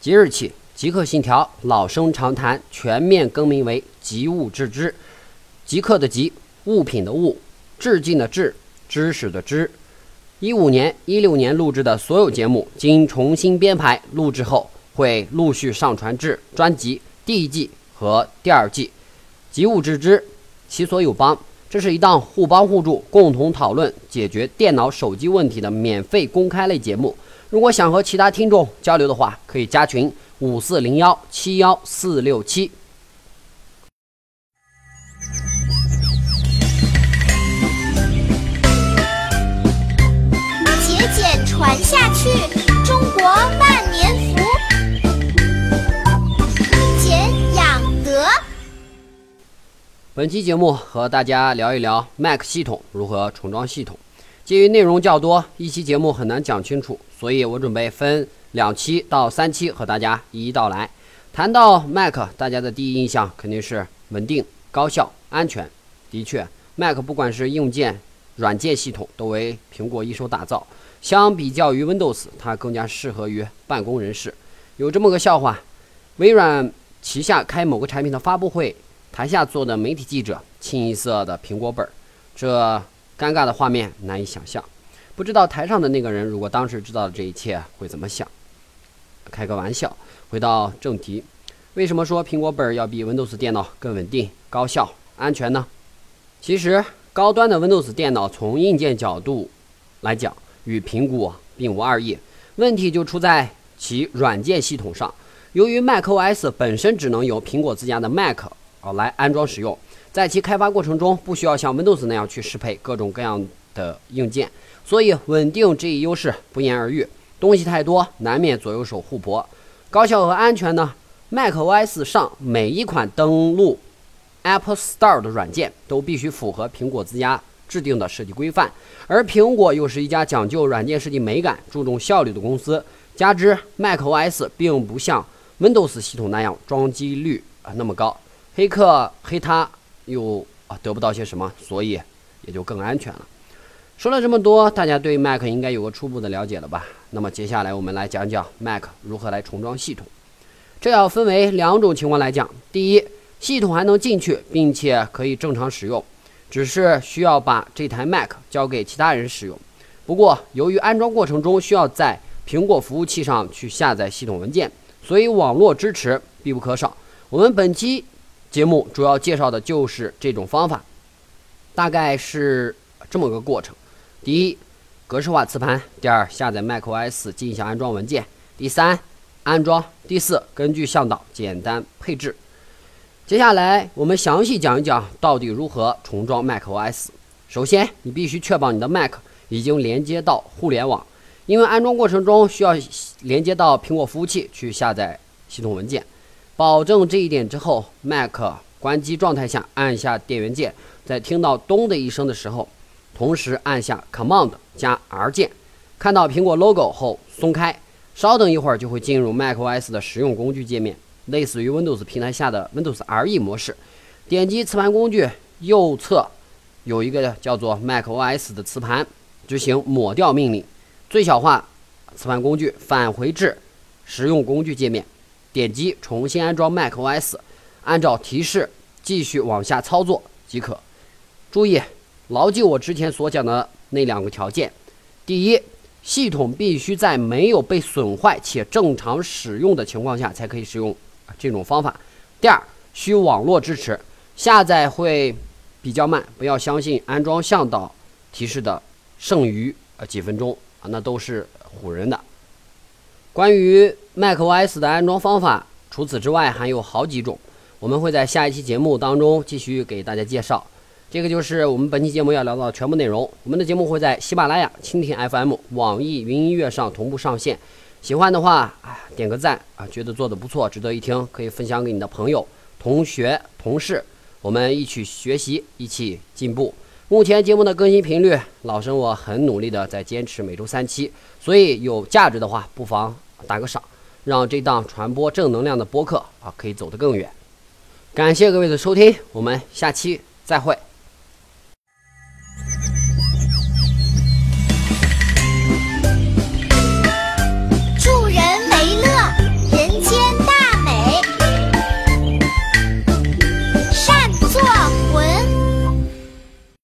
即日起，极客信条老生常谈全面更名为极物致知。极客的极，物品的物，致敬的致，知识的知。一五年、一六年录制的所有节目，经重新编排录制后，会陆续上传至专辑第一季和第二季。极物致知，其所有帮。这是一档互帮互助、共同讨论解决电脑、手机问题的免费公开类节目。如果想和其他听众交流的话，可以加群五四零幺七幺四六七。节俭传下去，中国万年福。俭养德。本期节目和大家聊一聊 Mac 系统如何重装系统。基于内容较多，一期节目很难讲清楚，所以我准备分两期到三期和大家一一道来。谈到 Mac，大家的第一印象肯定是稳定、高效、安全。的确，Mac 不管是硬件、软件系统，都为苹果一手打造。相比较于 Windows，它更加适合于办公人士。有这么个笑话：微软旗下开某个产品的发布会，台下坐的媒体记者清一色的苹果本儿，这尴尬的画面难以想象。不知道台上的那个人如果当时知道了这一切会怎么想？开个玩笑，回到正题，为什么说苹果本儿要比 Windows 电脑更稳定、高效、安全呢？其实，高端的 Windows 电脑从硬件角度来讲，与苹果并无二异。问题就出在其软件系统上。由于 macOS 本身只能由苹果自家的 Mac 啊来安装使用，在其开发过程中不需要像 Windows 那样去适配各种各样的硬件，所以稳定这一优势不言而喻。东西太多，难免左右手互搏。高效和安全呢？macOS 上每一款登录 Apple Store 的软件都必须符合苹果自家制定的设计规范，而苹果又是一家讲究软件设计美感、注重效率的公司，加之 macOS 并不像 Windows 系统那样装机率啊那么高，黑客黑他又啊得不到些什么，所以也就更安全了。说了这么多，大家对 Mac 应该有个初步的了解了吧？那么接下来我们来讲讲 Mac 如何来重装系统。这要分为两种情况来讲。第一，系统还能进去，并且可以正常使用，只是需要把这台 Mac 交给其他人使用。不过，由于安装过程中需要在苹果服务器上去下载系统文件，所以网络支持必不可少。我们本期节目主要介绍的就是这种方法，大概是这么个过程。第一，格式化磁盘；第二，下载 macOS 进行安装文件；第三，安装；第四，根据向导简单配置。接下来我们详细讲一讲到底如何重装 macOS。首先，你必须确保你的 Mac 已经连接到互联网，因为安装过程中需要连接到苹果服务器去下载系统文件。保证这一点之后，Mac 关机状态下按下电源键，在听到咚的一声的时候。同时按下 Command 加 R 键，看到苹果 logo 后松开，稍等一会儿就会进入 macOS 的实用工具界面，类似于 Windows 平台下的 Windows RE 模式。点击磁盘工具，右侧有一个叫做 macOS 的磁盘，执行抹掉命令，最小化磁盘工具，返回至实用工具界面，点击重新安装 macOS，按照提示继续往下操作即可。注意。牢记我之前所讲的那两个条件：第一，系统必须在没有被损坏且正常使用的情况下才可以使用这种方法；第二，需网络支持，下载会比较慢，不要相信安装向导提示的剩余呃几分钟啊，那都是唬人的。关于 macOS 的安装方法，除此之外还有好几种，我们会在下一期节目当中继续给大家介绍。这个就是我们本期节目要聊到的全部内容。我们的节目会在喜马拉雅、蜻蜓 FM、网易云音乐上同步上线。喜欢的话，啊，点个赞啊，觉得做的不错，值得一听，可以分享给你的朋友、同学、同事，我们一起学习，一起进步。目前节目的更新频率，老生我很努力的在坚持每周三期，所以有价值的话，不妨打个赏，让这档传播正能量的播客啊，可以走得更远。感谢各位的收听，我们下期再会。